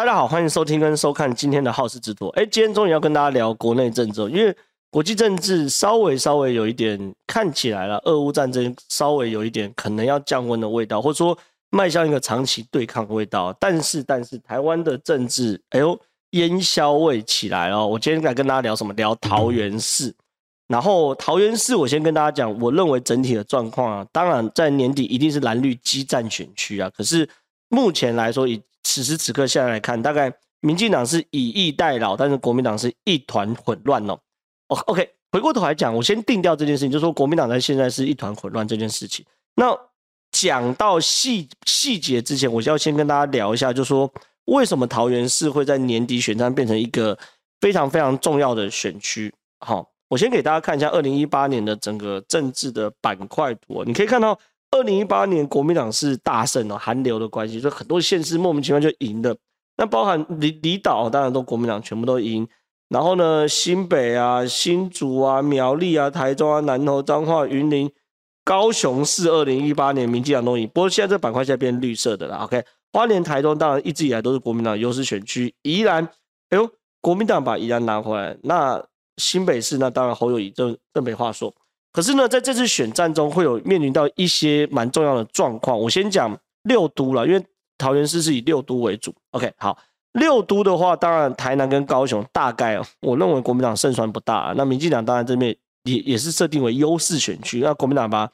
大家好，欢迎收听跟收看今天的好事之徒。哎，今天终于要跟大家聊国内政治，因为国际政治稍微稍微有一点看起来了，俄乌战争稍微有一点可能要降温的味道，或者说迈向一个长期对抗的味道。但是，但是台湾的政治，哎呦，烟硝味起来了。我今天来跟大家聊什么？聊桃园市。然后桃园市，我先跟大家讲，我认为整体的状况啊，当然在年底一定是蓝绿激战选区啊。可是目前来说，以此时此刻下来看，大概民进党是以逸待劳，但是国民党是一团混乱哦。OK，回过头来讲，我先定掉这件事情，就说国民党在现在是一团混乱这件事情。那讲到细细节之前，我就要先跟大家聊一下，就说为什么桃园市会在年底选战变成一个非常非常重要的选区？好。我先给大家看一下二零一八年的整个政治的板块图，你可以看到二零一八年国民党是大胜哦，韩流的关系，所以很多县市莫名其妙就赢了。那包含离离岛，当然都国民党全部都赢。然后呢，新北啊、新竹啊、苗栗啊、台中啊、南投、彰化、云林、高雄市，二零一八年民进党都赢。不过现在这板块现在变绿色的了。OK，花莲、台中当然一直以来都是国民党优势选区。宜兰，哎呦，国民党把宜兰拿回来，那。新北市那当然侯友宜这这没话说，可是呢，在这次选战中会有面临到一些蛮重要的状况。我先讲六都了，因为桃园市是以六都为主。OK，好，六都的话，当然台南跟高雄大概我认为国民党胜算不大。那民进党当然这边也也是设定为优势选区，那国民党把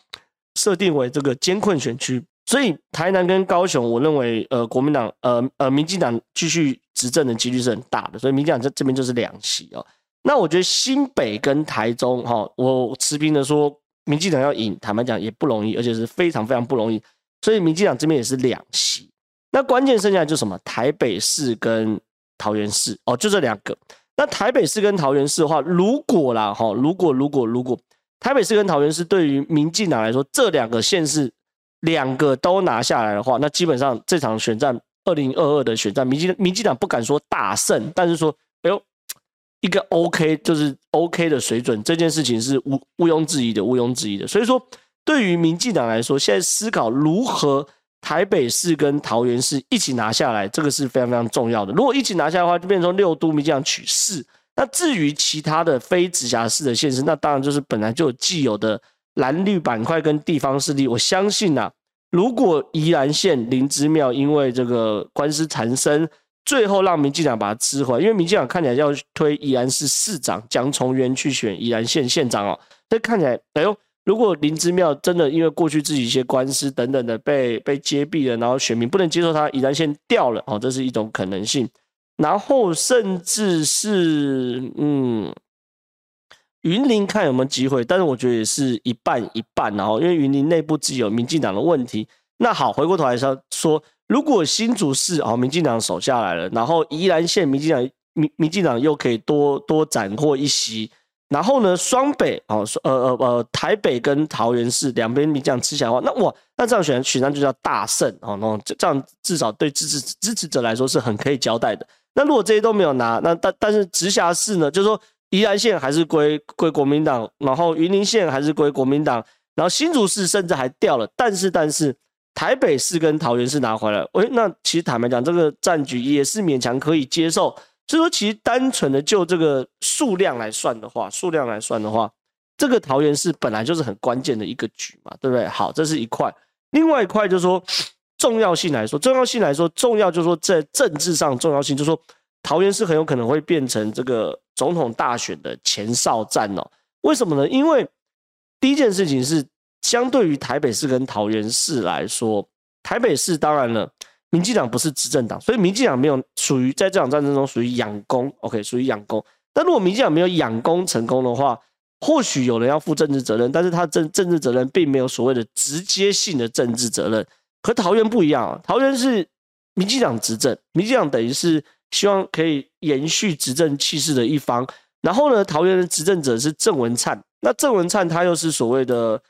设定为这个艰困选区，所以台南跟高雄，我认为呃国民党呃呃民进党继续执政的几率是很大的，所以民进党这这边就是两席哦。那我觉得新北跟台中，哈，我持平的说，民进党要赢，坦白讲也不容易，而且是非常非常不容易。所以民进党这边也是两席。那关键剩下来就是什么？台北市跟桃园市，哦，就这两个。那台北市跟桃园市的话，如果啦，哈，如果如果如果台北市跟桃园市对于民进党来说，这两个县市两个都拿下来的话，那基本上这场选战二零二二的选战，民进民进党不敢说大胜，但是说，哎呦。一个 OK 就是 OK 的水准，这件事情是毋毋庸置疑的，毋庸置疑的。所以说，对于民进党来说，现在思考如何台北市跟桃园市一起拿下来，这个是非常非常重要的。如果一起拿下来的话，就变成六都民进党取四。那至于其他的非直辖市的县市，那当然就是本来就有既有的蓝绿板块跟地方势力。我相信呐、啊，如果宜兰县林芝庙因为这个官司缠身。最后让民进党把它吃回来，因为民进党看起来要推宜兰市市长蒋崇源去选宜兰县县长哦。这看起来，哎呦，如果林之妙真的因为过去自己一些官司等等的被被揭蔽了，然后选民不能接受他宜兰县掉了哦，这是一种可能性。然后甚至是嗯，云林看有没有机会，但是我觉得也是一半一半，然后因为云林内部自己有民进党的问题。那好，回过头来说说。如果新竹市哦，民进党守下来了，然后宜兰县民进党民民进党又可以多多斩获一席，然后呢，双北哦，呃呃呃，台北跟桃园市两边民进党吃起来的话，那哇，那这样选选上就叫大胜哦，那这这样至少对支持支持者来说是很可以交代的。那如果这些都没有拿，那但但是直辖市呢，就是说宜兰县还是归归国民党，然后云林县还是归国民党，然后新竹市甚至还掉了，但是但是。台北市跟桃园市拿回来，诶，那其实坦白讲，这个战局也是勉强可以接受。所以说，其实单纯的就这个数量来算的话，数量来算的话，这个桃园市本来就是很关键的一个局嘛，对不对？好，这是一块。另外一块就是说，重要性来说，重要性来说，重要就是说在政治上重要性，就是说桃园市很有可能会变成这个总统大选的前哨战哦。为什么呢？因为第一件事情是。相对于台北市跟桃园市来说，台北市当然了，民进党不是执政党，所以民进党没有属于在这场战争中属于养功，OK，属于养功。但如果民进党没有养功成功的话，或许有人要负政治责任，但是他政政治责任并没有所谓的直接性的政治责任。和桃园不一样啊，桃园是民进党执政，民进党等于是希望可以延续执政气势的一方。然后呢，桃园的执政者是郑文灿，那郑文灿他又是所谓的。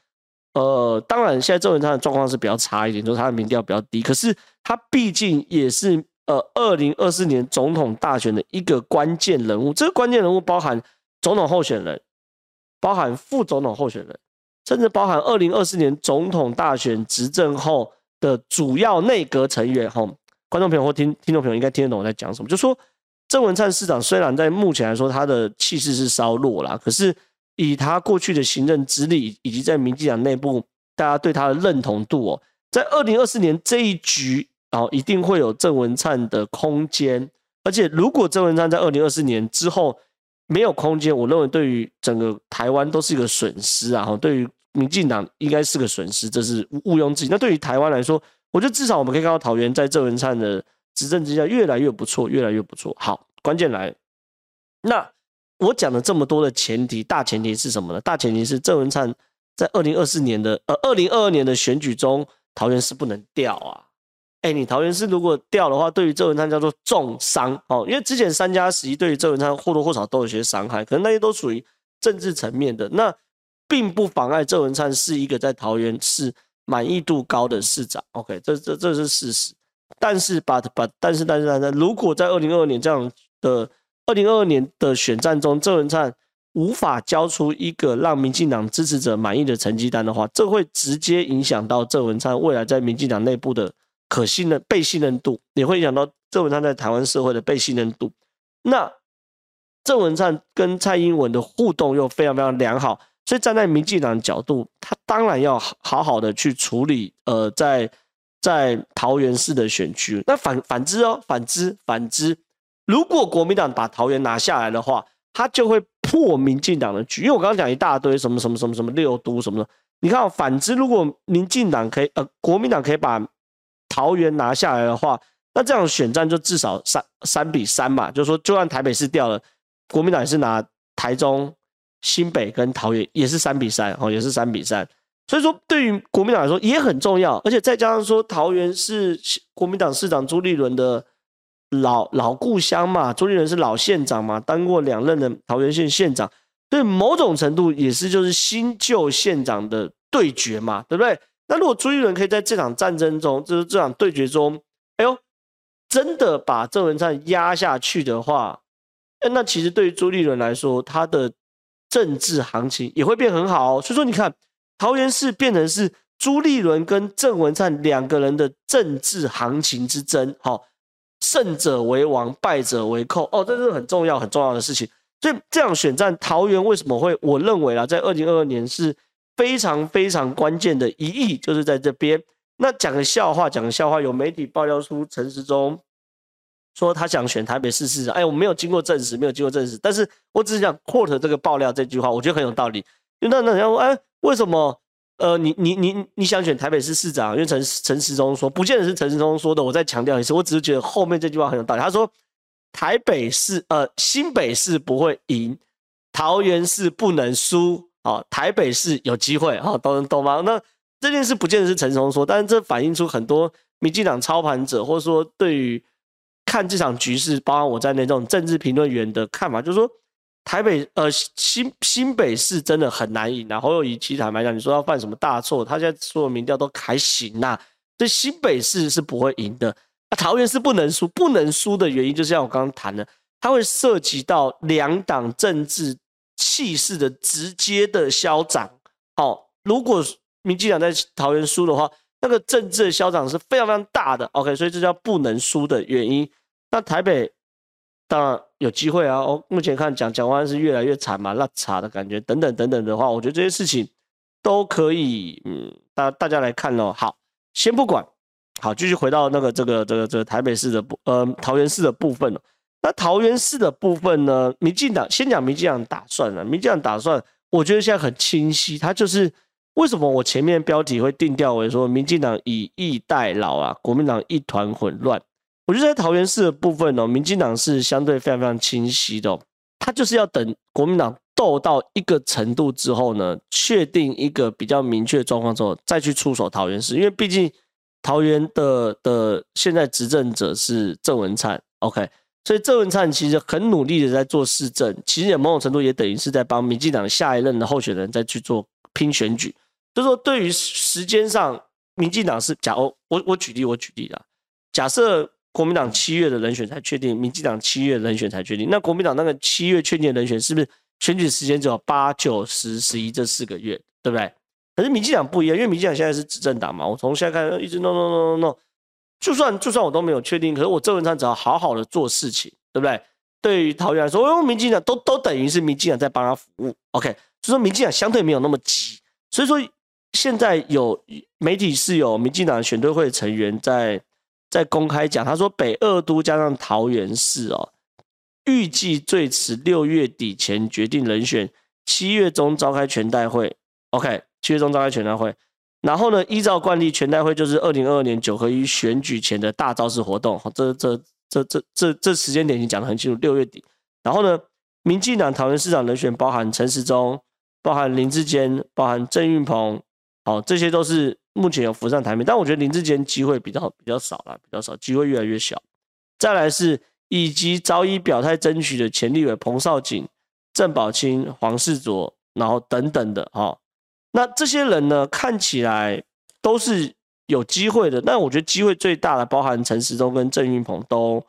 呃，当然，现在郑文灿的状况是比较差一点，就是他的民调比较低。可是他毕竟也是呃，二零二四年总统大选的一个关键人物。这个关键人物包含总统候选人，包含副总统候选人，甚至包含二零二四年总统大选执政后的主要内阁成员。吼，观众朋友或听听众朋友应该听得懂我在讲什么，就说郑文灿市长虽然在目前来说他的气势是稍弱啦，可是以他过去的行政资历以及在民进党内部大家对他的认同度哦，在二零二四年这一局哦，一定会有郑文灿的空间。而且，如果郑文灿在二零二四年之后没有空间，我认为对于整个台湾都是一个损失啊！哈，对于民进党应该是个损失，这是毋庸置疑。那对于台湾来说，我觉得至少我们可以看到桃园在郑文灿的执政之下越来越不错，越来越不错。好，关键来，那我讲了这么多的前提，大前提是什么呢？大前提是郑文灿在二零二四年的呃二零二二年的选举中，桃园市不能掉啊。哎，你桃园市如果掉的话，对于郑文灿叫做重伤哦，因为之前三加十一对于郑文灿或多或少都有些伤害，可能那些都属于政治层面的，那并不妨碍郑文灿是一个在桃园市满意度高的市长。OK，这这这是事实。但是，but but，但是但是但是，如果在二零二二年这样的二零二二年的选战中，郑文灿无法交出一个让民进党支持者满意的成绩单的话，这会直接影响到郑文灿未来在民进党内部的。可信任、被信任度也会影响到郑文灿在台湾社会的被信任度。那郑文灿跟蔡英文的互动又非常非常良好，所以站在民进党的角度，他当然要好好的去处理。呃，在在桃园市的选区，那反反之哦，反之反之，如果国民党把桃园拿下来的话，他就会破民进党的局。因为我刚刚讲一大堆什么什么什么什么六都什么的，你看哦，反之，如果民进党可以，呃，国民党可以把桃园拿下来的话，那这样选战就至少三三比三嘛，就是说，就算台北市掉了，国民党也是拿台中、新北跟桃园也是三比三哦，也是三比三。所以说，对于国民党来说也很重要，而且再加上说，桃园是国民党市长朱立伦的老老故乡嘛，朱立伦是老县长嘛，当过两任的桃园县县长，所以某种程度也是就是新旧县长的对决嘛，对不对？那如果朱立伦可以在这场战争中，就是这场对决中，哎呦，真的把郑文灿压下去的话，那其实对于朱立伦来说，他的政治行情也会变很好哦。所以说，你看桃园市变成是朱立伦跟郑文灿两个人的政治行情之争，好，胜者为王，败者为寇，哦，这是很重要很重要的事情。所以这样选战，桃园为什么会？我认为啊，在二零二二年是。非常非常关键的一役就是在这边。那讲个笑话，讲个笑话，有媒体爆料出陈时中说他想选台北市市长。哎，我没有经过证实，没有经过证实，但是我只是想 quote 这个爆料这句话，我觉得很有道理。那那人家说，哎，为什么？呃，你你你你想选台北市市长？因为陈陈时中说，不见得是陈时中说的。我再强调一次，我只是觉得后面这句话很有道理。他说台北市呃新北市不会赢，桃园市不能输。好，台北市有机会，好，懂懂吗？那这件事不见得是陈松说，但是这反映出很多民进党操盘者，或者说对于看这场局势，包括我在内这种政治评论员的看法，就是说台北呃新新北市真的很难赢。然后又以其实坦白讲，你说要犯什么大错，他现在所有民调都还行呐，所以新北市是不会赢的。啊，桃园是不能输，不能输的原因，就像我刚刚谈的，它会涉及到两党政治。气势的直接的消长，好，如果民进党在桃园输的话，那个政治的消长是非常非常大的。OK，所以这叫不能输的原因。那台北当然有机会啊。哦，目前看蒋蒋万安是越来越惨嘛，那茶的感觉等等等等的话，我觉得这些事情都可以，嗯，大大家来看哦。好，先不管，好，继续回到那个这个这个这个台北市的部，呃，桃园市的部分了。那桃园市的部分呢？民进党先讲民进党打算了。民进党打算，我觉得现在很清晰，他就是为什么我前面标题会定调为说民进党以逸待劳啊，国民党一团混乱。我觉得在桃园市的部分呢，民进党是相对非常非常清晰的，他就是要等国民党斗到一个程度之后呢，确定一个比较明确的状况之后，再去出手桃园市，因为毕竟桃园的的现在执政者是郑文灿，OK。所以郑文灿其实很努力的在做市政，其实也某种程度也等于是在帮民进党下一任的候选人再去做拼选举。就说，对于时间上，民进党是假哦，我我举例我举例啊，假设国民党七月的人选才确定，民进党七月人选才确定，那国民党那个七月确定的人选是不是选举时间只有八九十十一这四个月，对不对？可是民进党不一样，因为民进党现在是执政党嘛，我从现在看一直弄弄弄弄弄。就算就算我都没有确定，可是我郑文灿只要好好的做事情，对不对？对于桃园来说，因为民进党都都等于是民进党在帮他服务，OK，所以说民进党相对没有那么急，所以说现在有媒体是有民进党选对会成员在在公开讲，他说北二都加上桃园市哦，预计最迟六月底前决定人选，七月中召开全代会，OK，七月中召开全代会。然后呢，依照惯例，全代会就是二零二二年九合一选举前的大造势活动。这这这这这这时间点已经讲得很清楚，六月底。然后呢，民进党桃园市长人选包含陈时中，包含林志坚，包含郑运鹏，好，这些都是目前有浮上台面。但我觉得林志坚机会比较比较少了，比较少，机会越来越小。再来是以及早已表态争取的前立委彭少锦、郑宝清、黄世卓，然后等等的哈。那这些人呢，看起来都是有机会的。但我觉得机会最大的，包含陈时中跟郑运鹏，都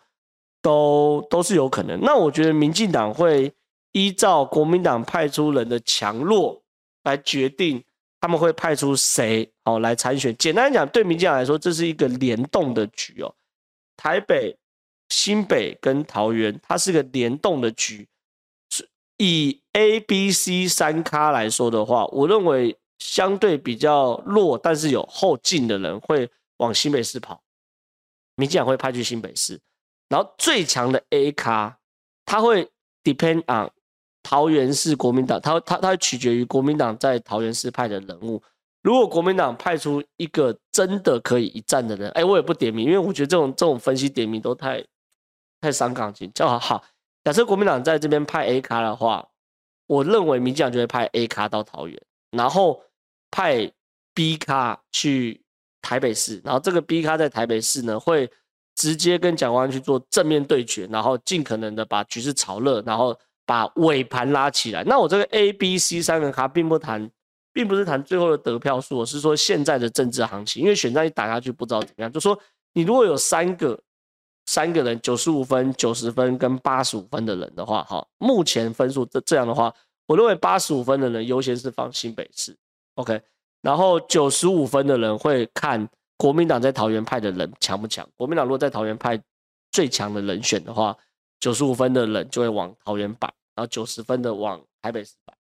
都都是有可能。那我觉得民进党会依照国民党派出人的强弱来决定，他们会派出谁好来参选。简单讲，对民进党来说，这是一个联动的局哦。台北、新北跟桃园，它是个联动的局。以 A、B、C 三咖来说的话，我认为相对比较弱，但是有后劲的人会往新北市跑，民进党会派去新北市。然后最强的 A 咖，他会 depend on 桃园市国民党，他他他取决于国民党在桃园市派的人物。如果国民党派出一个真的可以一战的人，哎，我也不点名，因为我觉得这种这种分析点名都太太伤感情，叫好好。假设国民党在这边派 A 咖的话，我认为民进党就会派 A 咖到桃园，然后派 B 咖去台北市，然后这个 B 咖在台北市呢会直接跟蒋万去做正面对决，然后尽可能的把局势炒热，然后把尾盘拉起来。那我这个 A、B、C 三个卡并不谈，并不是谈最后的得票数，我是说现在的政治行情，因为选战一打下去不知道怎么样，就说你如果有三个。三个人九十五分、九十分跟八十五分的人的话，哈，目前分数这这样的话，我认为八十五分的人优先是放新北市，OK，然后九十五分的人会看国民党在桃园派的人强不强。国民党如果在桃园派最强的人选的话，九十五分的人就会往桃园摆，然后九十分的往台北摆。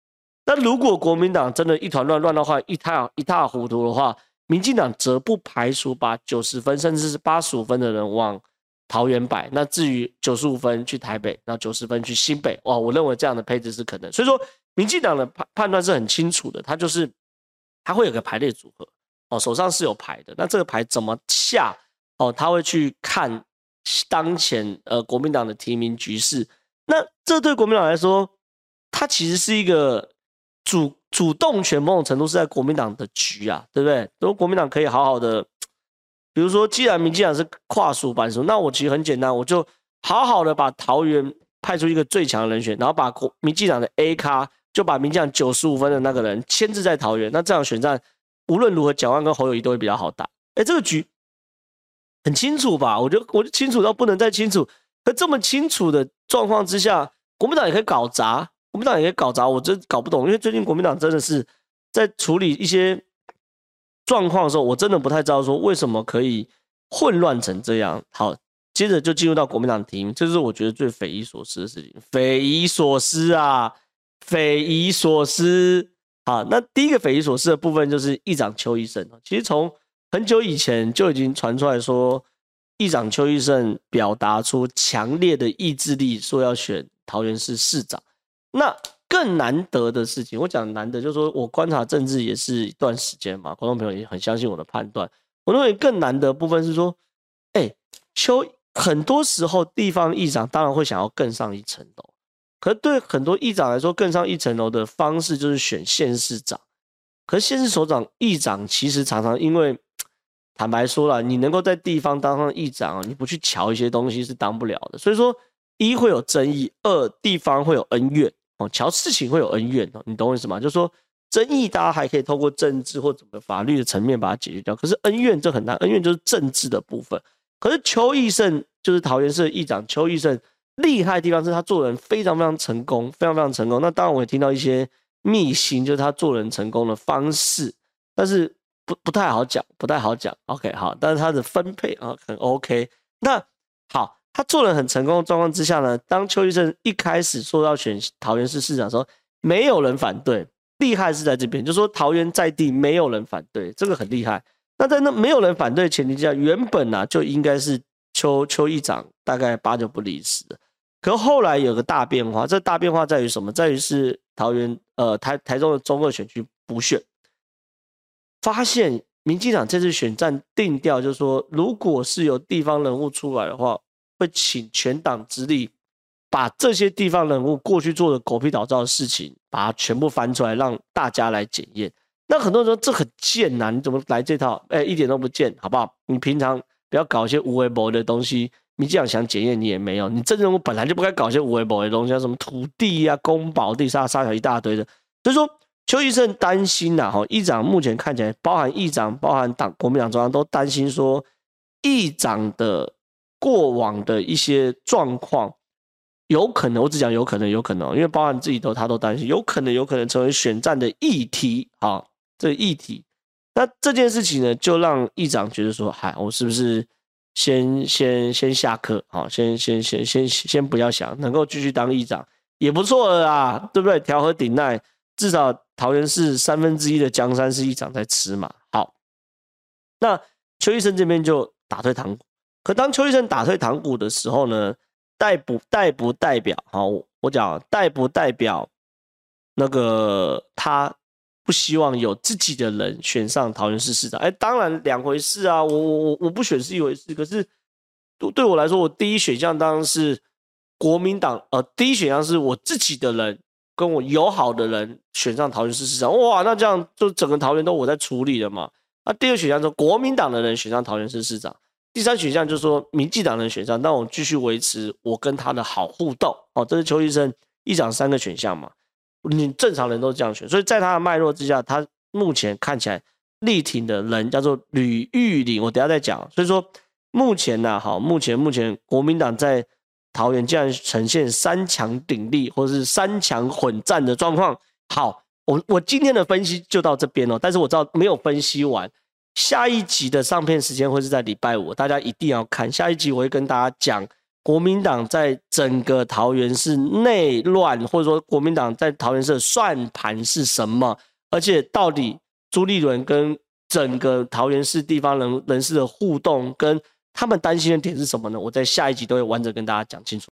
那如果国民党真的一团乱乱的话，一塌一塌糊涂的话，民进党则不排除把九十分甚至是八十五分的人往。桃园摆，那至于九十五分去台北，那九十分去新北，哇，我认为这样的配置是可能。所以说，民进党的判判断是很清楚的，他就是他会有个排列组合，哦，手上是有牌的，那这个牌怎么下，哦，他会去看当前呃国民党的提名局势，那这对国民党来说，他其实是一个主主动权，某种程度是在国民党的局啊，对不对？如果国民党可以好好的。比如说，既然民进党是跨属半数，那我其实很简单，我就好好的把桃园派出一个最强人选，然后把国民进党的 A 咖就把民进党九十五分的那个人牵制在桃园，那这样选战无论如何，蒋万跟侯友谊都会比较好打。哎，这个局很清楚吧？我觉得我就清楚到不能再清楚。在这么清楚的状况之下，国民党也可以搞砸，国民党也可以搞砸，我真搞不懂，因为最近国民党真的是在处理一些。状况的时候，我真的不太知道说为什么可以混乱成这样。好，接着就进入到国民党提名，这是我觉得最匪夷所思的事情。匪夷所思啊，匪夷所思。好，那第一个匪夷所思的部分就是议长邱奕胜。其实从很久以前就已经传出来说，议长邱奕胜表达出强烈的意志力，说要选桃园市市长。那更难得的事情，我讲难得，就是说我观察政治也是一段时间嘛，观众朋友也很相信我的判断。我认为更难得的部分是说，哎、邱很多时候地方议长当然会想要更上一层楼，可是对很多议长来说，更上一层楼的方式就是选县市长。可是县市首长、议长其实常常因为坦白说了，你能够在地方当上议长，你不去瞧一些东西是当不了的。所以说，一会有争议，二地方会有恩怨。哦，乔事情会有恩怨哦，你懂我意思吗？就是说争议，大家还可以透过政治或怎么法律的层面把它解决掉。可是恩怨这很难，恩怨就是政治的部分。可是邱奕胜就是桃园市的议长，邱奕胜厉害的地方是他做人非常非常成功，非常非常成功。那当然我也听到一些秘辛，就是他做人成功的方式。但是不不太好讲，不太好讲。OK，好，但是他的分配啊很 OK。那好，他做人很成功的状况之下呢，当邱医生一开始说要选桃园市市长的时候，没有人反对。厉害是在这边，就说桃园在地没有人反对，这个很厉害。那在那没有人反对的前提之下，原本啊就应该是邱邱议长大概八九不离十。可后来有个大变化，这大变化在于什么？在于是桃园呃台台中的中二选区补选，发现民进党这次选战定调就是说，如果是有地方人物出来的话，会请全党之力。把这些地方人物过去做的狗屁倒灶的事情，把它全部翻出来，让大家来检验。那很多人说这很贱呐，你怎么来这套？哎，一点都不贱，好不好？你平常不要搞一些无为博的东西。你这样想检验，你也没有。你这人物本来就不该搞一些无为博的东西，像什么土地呀、啊、公保地沙沙小一大堆的。所以说，邱医生担心呐，哈，议长目前看起来，包含议长、包含党国民党中央都担心说，议长的过往的一些状况。有可能，我只讲有可能，有可能，因为包含自己都他都担心，有可能，有可能成为选战的议题啊，这议题。那这件事情呢，就让议长觉得说，嗨，我是不是先先先下课，好，先先先先先不要想，能够继续当议长也不错了啊，对不对？调和鼎鼐，至少桃园市三分之一的江山是议长在吃嘛。好，那邱医生这边就打退堂鼓，可当邱医生打退堂鼓的时候呢？代不代不代表？好，我讲代不代表那个他不希望有自己的人选上桃园市市长？哎，当然两回事啊！我我我我不选是一回事，可是对我来说，我第一选项当然是国民党。呃，第一选项是我自己的人跟我友好的人选上桃园市市长。哇，那这样就整个桃园都我在处理了嘛？那第二选项是国民党的人选上桃园市市长。第三选项就是说，民进党人选上，那我继续维持我跟他的好互动。哦，这是邱医生议长三个选项嘛？你正常人都是这样选，所以在他的脉络之下，他目前看起来力挺的人叫做吕玉玲，我等下再讲。所以说目前呢，好，目前目前国民党在桃园竟然呈现三强鼎立或者是三强混战的状况。好，我我今天的分析就到这边哦，但是我知道没有分析完。下一集的上片时间会是在礼拜五，大家一定要看。下一集我会跟大家讲国民党在整个桃园市内乱，或者说国民党在桃园市的算盘是什么，而且到底朱立伦跟整个桃园市地方人人士的互动，跟他们担心的点是什么呢？我在下一集都会完整跟大家讲清楚。